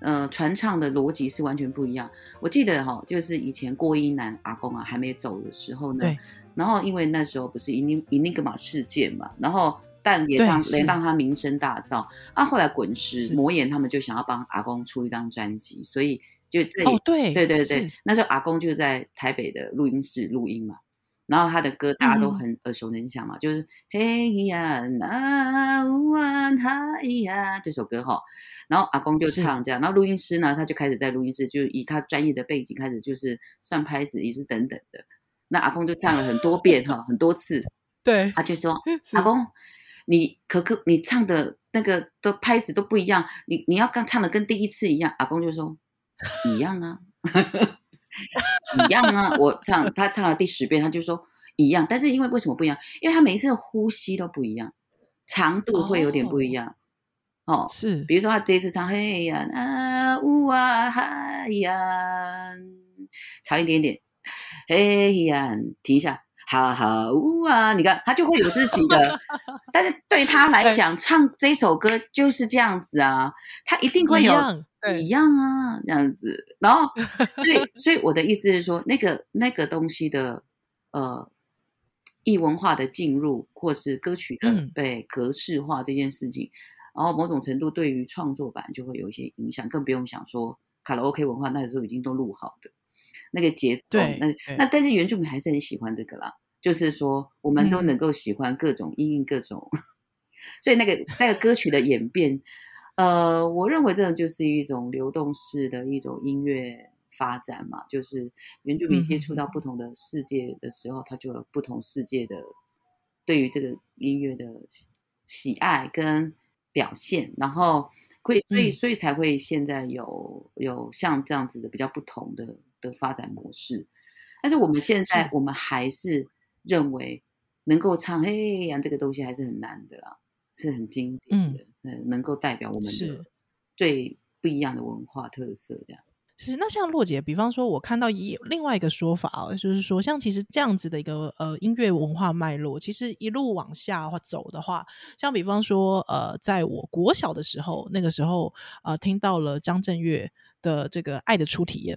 呃传唱的逻辑是完全不一样。我记得哈、就是以前郭一男阿公啊还没走的时候呢对，然后因为那时候不是伊尼伊尼格玛事件嘛，然后但也让也让他名声大噪啊。后来滚石魔岩他们就想要帮阿公出一张专辑，所以就这哦，对，对对对，，那时候阿公就在台北的录音室录音嘛，然后他的歌大家都嗯。很耳熟能详嘛，就是嘿呀那乌啊哈呀这首歌哈，然后阿公就唱这样，然后录音师呢他就开始在录音室就以他专业的背景开始就是算拍子也是等等的，那阿公就唱了很多遍哈，很多次，(laughs) 对，他就说是。阿公，你可可你唱的那个的拍子都不一样，你你要刚唱的跟第一次一样。阿公就说一样啊，(laughs) (laughs) 一样啊。我唱他唱了第十遍，他就说一样，但是因为为什么不一样？因为他每一次的呼吸都不一样，长度会有点不一样。哦，是，比如说他这一次唱嘿呀啊呜啊嗨呀，长一点点，嘿呀，停一下，好好呜啊，你看他就会有自己的，但是对他来讲，唱这首歌就是这样子啊，他一定会有一样对一样啊，这样子。然后，所以，所以我的意思是说，那个那个东西的呃异文化的进入，或是歌曲的嗯。被格式化这件事情，然后某种程度对于创作版就会有一些影响，更不用想说卡拉 OK 文化那时候已经都录好的那个节奏，那那但是原住民还是很喜欢这个啦，就是说我们都嗯。能够喜欢各种因应各种，(laughs) 所以那个那个歌曲的演变，呃，我认为这种就是一种流动式的一种音乐发展嘛，就是原住民接触到不同的世界的时候，他就有不同世界的对于这个音乐的喜喜爱跟表现，然后会所以嗯。所以才会现在有有像这样子的比较不同的的发展模式。但是我们现在我们还是认为能够唱嘿呀这个东西还是很难的啦，是很经典的，嗯，能够代表我们的是最不一样的文化特色这样。是，那像洛姐，比方说，我看到也有另外一个说法哦，就是说，像其实这样子的一个呃音乐文化脉络，其实一路往下走的话，像比方说，呃，在我国小的时候，那个时候呃，听到了张震岳的这个《爱的初体验》，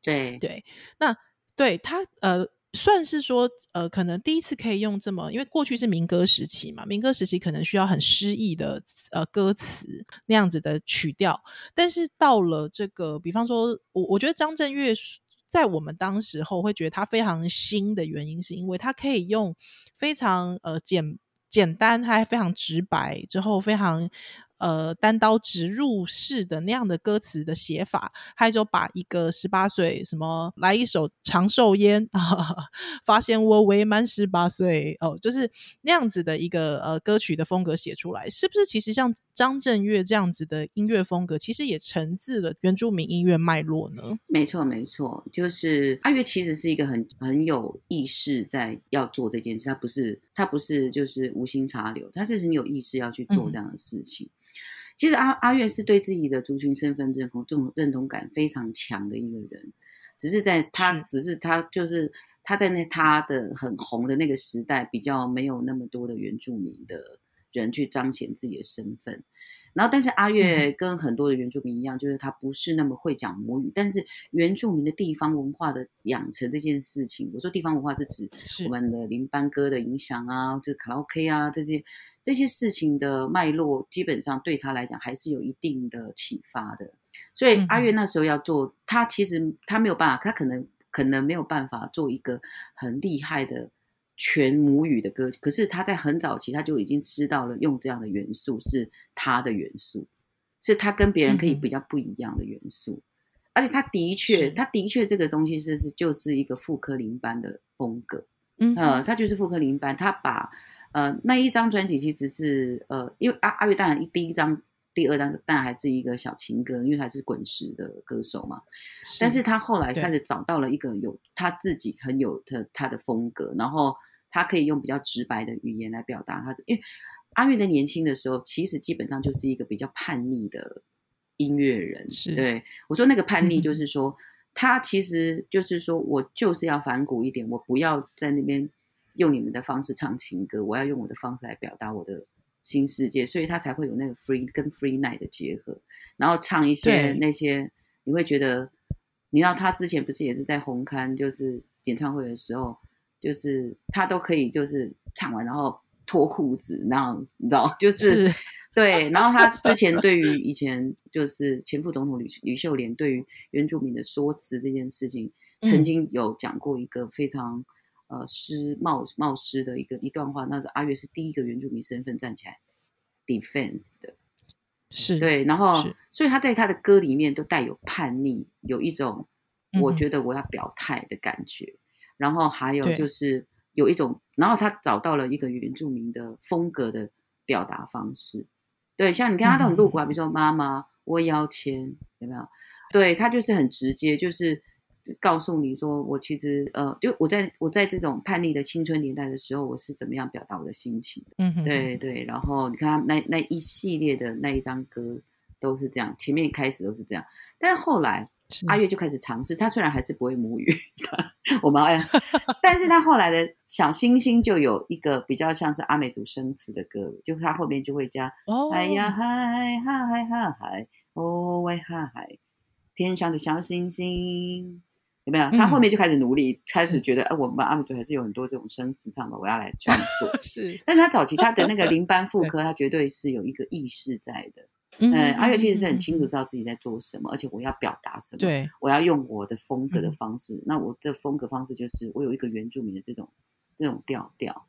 对对，那对他呃。算是说，呃，可能第一次可以用这么，因为过去是民歌时期嘛，民歌时期可能需要很诗意的呃歌词那样子的曲调，但是到了这个，比方说，我我觉得张震岳在我们当时候会觉得他非常新的原因，是因为他可以用非常呃简简单还非常直白之后非常。呃，单刀直入式的那样的歌词的写法，还有就把一个十八岁什么来一首长寿烟啊，(laughs) 发现我未满十八岁哦，就是那样子的一个呃歌曲的风格写出来，是不是？其实像张震岳这样子的音乐风格，其实也承自了原住民音乐脉络呢。没错，没错，就是阿月其实是一个很很有意识在要做这件事，他不是他不是就是无心插柳，他是很有意识要去做这样的事情。其实阿阿月是对自己的族群身份认同这种认同感非常强的一个人，只是在他只是他就是他在那他的很红的那个时代，比较没有那么多的原住民的人去彰显自己的身份。然后，但是阿月跟很多的原住民一样，就是他不是那么会讲母语。但是原住民的地方文化的养成这件事情，我说地方文化是指我们的林班歌的影响啊，这卡拉 OK 啊这些这些事情的脉络，基本上对他来讲还是有一定的启发的。所以阿月那时候要做，他其实他没有办法，他可能可能没有办法做一个很厉害的。全母语的歌，可是他在很早期他就已经知道了，用这样的元素是他的元素，是他跟别人可以比较不一样的元素，而且他的确，他的确这个东西是是就是一个复刻林班的风格，嗯，呃，他就是复刻林班，他把呃那一张专辑其实是呃，因为阿阿月当然第一张、第二张但还是一个小情歌，因为他是滚石的歌手嘛，但是他后来开始找到了一个有他自己很有的他的风格，然后。他可以用比较直白的语言来表达他，因为阿月在年轻的时候，其实基本上就是一个比较叛逆的音乐人。是对我说那个叛逆，就是说他其实就是说我就是要反骨一点，我不要在那边用你们的方式唱情歌，我要用我的方式来表达我的新世界，所以他才会有那个 free 跟 free night 的结合，然后唱一些那些你会觉得，你知道他之前不是也是在红磡就是演唱会的时候。就是他都可以，就是唱完然后脱裤子那样子，你知道？就是 (laughs) 对。然后他之前对于以前就是前副总统吕吕秀莲对于原住民的说辞这件事情，曾经有讲过一个非常呃诗冒冒失的一个一段话。那是阿月是第一个原住民身份站起来 defense 的，是对。然后所以他在他的歌里面都带有叛逆，有一种我觉得我要表态的感觉。然后还有就是有一种，然后他找到了一个原住民的风格的表达方式，对，像你看他都很露骨啊，比如说妈妈我要钱，有没有？对他就是很直接，就是告诉你说我其实呃，就我在我在这种叛逆的青春年代的时候，我是怎么样表达我的心情的，嗯，对对。然后你看他那那一系列的那一张歌都是这样，前面开始都是这样，但是后来。阿月就开始尝试，他虽然还是不会母语，(laughs) 我们哎，(laughs) 但是他后来的小星星就有一个比较像是阿美族生词的歌，就他后面就会加，哎呀嗨嗨嗨嗨嗨，哦喂嗨嗨，天上的小星星，有没有？他后面就开始努力，开始觉得，哎，我们阿姆族还是有很多这种生词唱的，我要来创作。(laughs) 是，但是他早期他的那个 (laughs) 零班副科，他绝对是有一个意识在的。嗯，阿月其实是很清楚知道自己在做什么，而且我要表达什么。对，我要用我的风格的方式。那我的风格方式就是我有一个原住民的这种这种调调。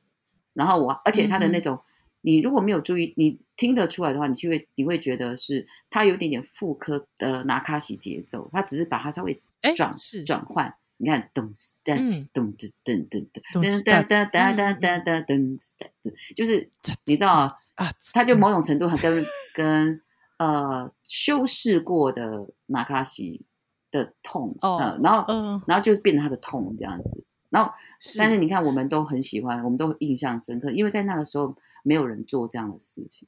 然后我，而且他的那种，你如果没有注意，你听得出来的话，你就会你会觉得是他有点点副科的拿卡西节奏，他只是把它稍微转转。换。你看，咚噔咚噔噔噔噔噔噔噔噔噔噔噔，就是你知道啊，他就某种程度很跟跟。呃，修饰过的纳卡西的痛，嗯，然后，嗯，然后就是变成他的痛这样子，然后，但是。你看，我们都很喜欢，我们都印象深刻，因为在那个时候没有人做这样的事情，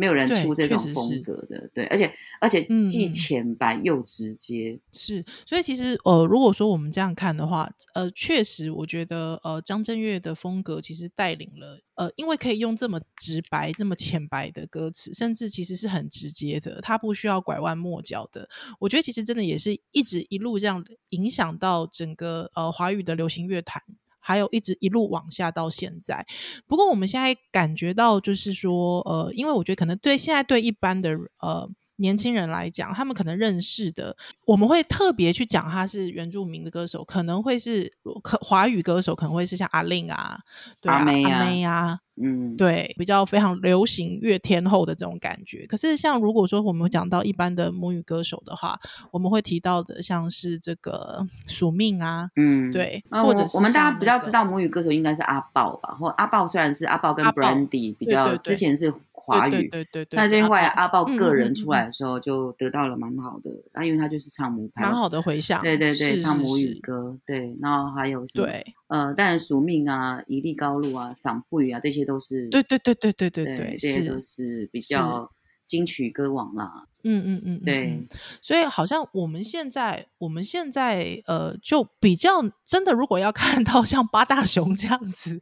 没有人出这种风格的，对，而且而且嗯既嗯浅白又直接，是，所以其实呃，如果说我们这样看的话，呃，确实我觉得呃，张震岳的风格其实带领了呃，因为可以用这么直白、这么浅白的歌词，甚至其实是很直接的，他不需要拐弯抹角的。我觉得其实真的也是一直一路这样影响到整个呃华语的流行乐坛。还有一直一路往下到现在，不过我们现在感觉到，就是说，呃，因为我觉得可能对现在对一般的呃年轻人来讲，他们可能认识的，我们会特别去讲他是原住民的歌手，可能会是可华语歌手，可能会是像阿令啊，对啊，阿妹啊阿妹啊，嗯，对，比较非常流行乐天后的这种感觉。可是像如果说我们讲到一般的母语歌手的话，我们会提到的像是这个署命啊，嗯，对，呃或者是我我们大家比较知道母语歌手应该是阿豹吧，或阿豹虽然是阿豹跟 Brandy 比较之前是华语对对对，那这后来阿豹个人出来的时候，就得到了蛮好的，那因为他就是唱母派，蛮好的回响。对对对，唱母语歌，对，然后还有什么？对，呃，当然署名啊，一粒高露啊，赏不语啊，这些都是。对对对对对对对，这些都是比较。金曲歌王啦。嗯嗯嗯，嗯对嗯，所以好像我们现在我们现在呃，就比较真的，如果要看到像八大熊这样子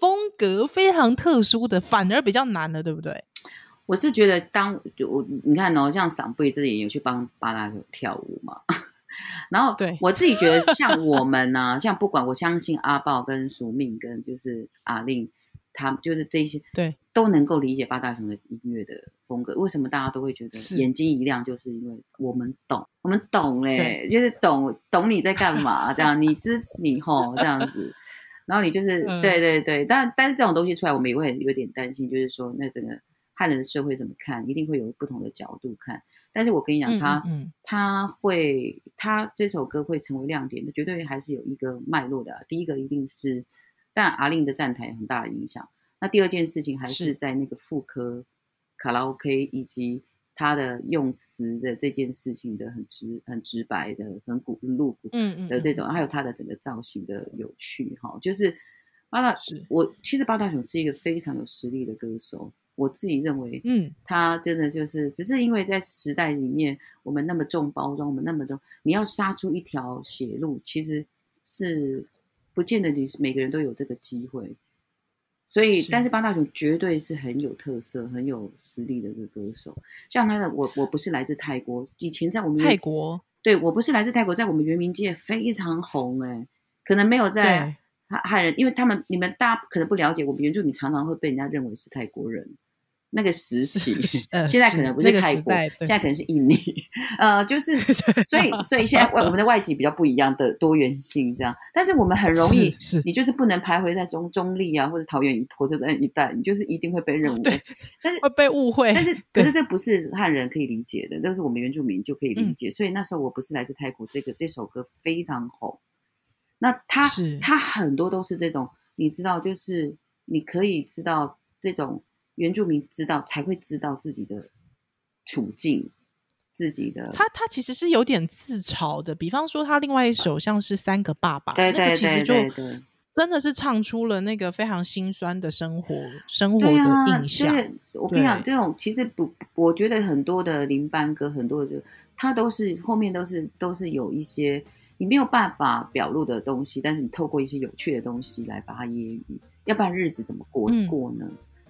风格非常特殊的，反而比较难了，对不对？我是觉得当就我你看哦，像赏布语这里有去帮八大熊跳舞嘛。(laughs) 然后，对我自己觉得，像我们呢、像不管我相信阿豹跟苏命跟就是阿令，他们就是这些对，都能够理解八大熊的音乐的风格。为什么大家都会觉得眼睛一亮？就是因为我们懂，我们懂嘞，对就是懂懂你在干嘛，这样你知你吼这样子。然后你就是、嗯对对对，但但是这种东西出来，我们也会有点担心，就是说那整个汉人的社会怎么看，一定会有不同的角度看。但是我跟你讲，嗯他嗯嗯他会他这首歌会成为亮点的，绝对还是有一个脉络的啊、第一个一定是，当然阿令的站台有很大的影响。那第二件事情还是是。在那个妇科卡拉 OK 以及他的用词的这件事情的很直、很直白的、很古露骨的这种，还有他的整个造型的有趣哈，就是八大我其实八大雄是一个非常有实力的歌手，我自己认为，嗯，他真的就是只是因为在时代里面我们那么重包装，我们那么多，你要杀出一条血路，其实是不见得你每个人都有这个机会。所以，是但是八大雄绝对是很有特色、很有实力的一个歌手。像他的，我我不是来自泰国，以前在我们泰国对我不是来自泰国，在我们原民界非常红哎、可能没有在对汉汉人，因为他们你们大家可能不了解，我们原住民常常会被人家认为是泰国人。那个时期，(laughs) 现在可能不那个泰国，现在可能是印尼，(laughs) 呃，就 (laughs) 是所以所以现在外我们的外籍比较不一样的多元性这样，但是我们很容易，是是你就是不能徘徊在中中立啊或者桃园一火车站一带，你就是一定会被认为，但是会被误会，但是可是这不是汉人可以理解的，这是我们原住民就可以理嗯解。所以那时候我不是来自泰国，这个这首歌非常红。那他他很多都是这种，你知道，就是你可以知道这种原住民知道才会知道自己的处境，自己的他他其实是有点自嘲的，比方说他另外一首像是《三个爸爸》，对对那个其实对就对对真的是唱出了那个非常心酸的生活生活的印象。对我跟你讲，这种其实不，我觉得很多的林班歌，很多的这个，它都是后面都是都是有一些你没有办法表露的东西，但是你透过一些有趣的东西来把它揶揄，要不然日子怎么过、嗯过呢？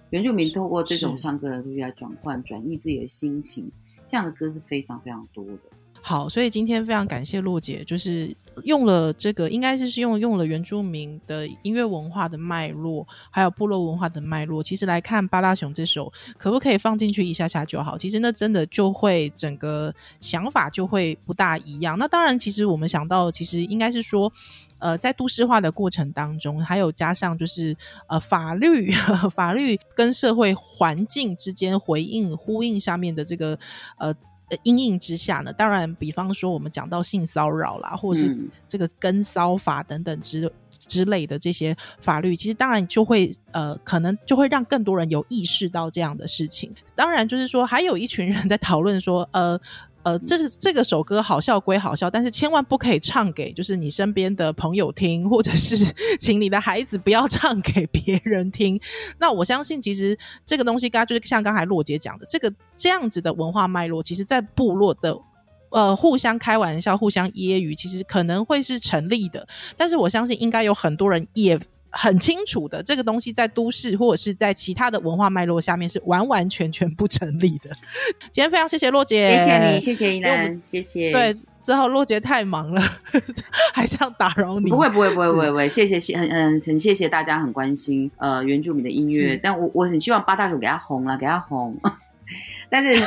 原住民透过这种唱歌的东西来转换、转移自己的心情，这样的歌是非常非常多的。好，所以今天非常感谢洛姐，就是用了这个，应该是是用用了原住民的音乐文化的脉络，还有部落文化的脉络，其实来看《八大熊》这首，可不可以放进去一下下就好？其实那真的就会整个想法就会不大一样。那当然，其实我们想到，其实应该是说。呃，在都市化的过程当中，还有加上就是呃法律 (laughs) 法律跟社会环境之间回应呼应下面的这个呃呃阴影之下呢，当然，比方说我们讲到性骚扰啦，或者是嗯这个跟骚法等等之之类的这些法律，其实当然就会呃，可能就会让更多人有意识到这样的事情。当然，就是说还有一群人在讨论说，呃。呃，这是这个首歌好笑归好笑，但是千万不可以唱给就是你身边的朋友听，(laughs) 或者是请你的孩子不要唱给别人听。(laughs) 那我相信，其实这个东西，刚刚就是像刚才洛姐讲的，这个这样子的文化脉络，其实在部落的。呃，互相开玩笑、互相揶揄，其实可能会是成立的。但是我相信，应该有很多人也很清楚的，这个东西在都市或者是在其他的文化脉络下面是完完全全不成立的。(laughs) 今天非常谢谢洛姐，谢谢你，谢谢依兰，谢谢。对，之后洛姐太忙了，(laughs) 还想打扰你？不会，不会，不会，不会，不会。谢谢，谢很很很谢谢大家很关心呃原住民的音乐，但我我很希望八大组给他红了，给他红。(laughs) 但是，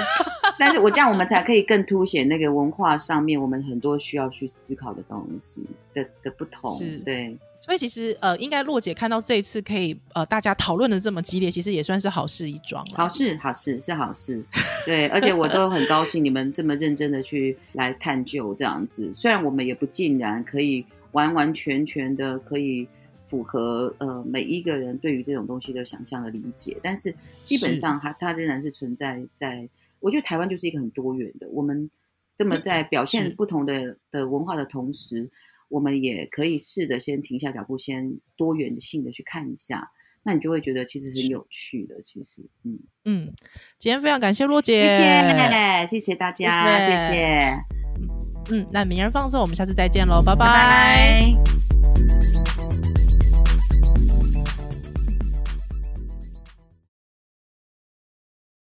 但是我这样，我们才可以更凸显那个文化上面我们很多需要去思考的东西的的不同。是，对。所以其实呃，应该洛姐看到这一次可以呃，大家讨论的这么激烈，其实也算是好事一桩了。好事，好事是好事。对，而且我都很高兴你们这么认真的去来探究这样子。虽然我们也不尽然可以完完全全的可以。符合呃每一个人对于这种东西的想象的理解，但是基本上它它仍然是存在在。我觉得台湾就是一个很多元的，我们这么在表现不同的的文化的同时，我们也可以试着先停下脚步，先多元性的去看一下，那你就会觉得其实很有趣的。其实，嗯嗯，今天非常感谢洛姐，谢谢谢谢大家，谢谢。嗯，那明人放送，我们下次再见喽，拜拜。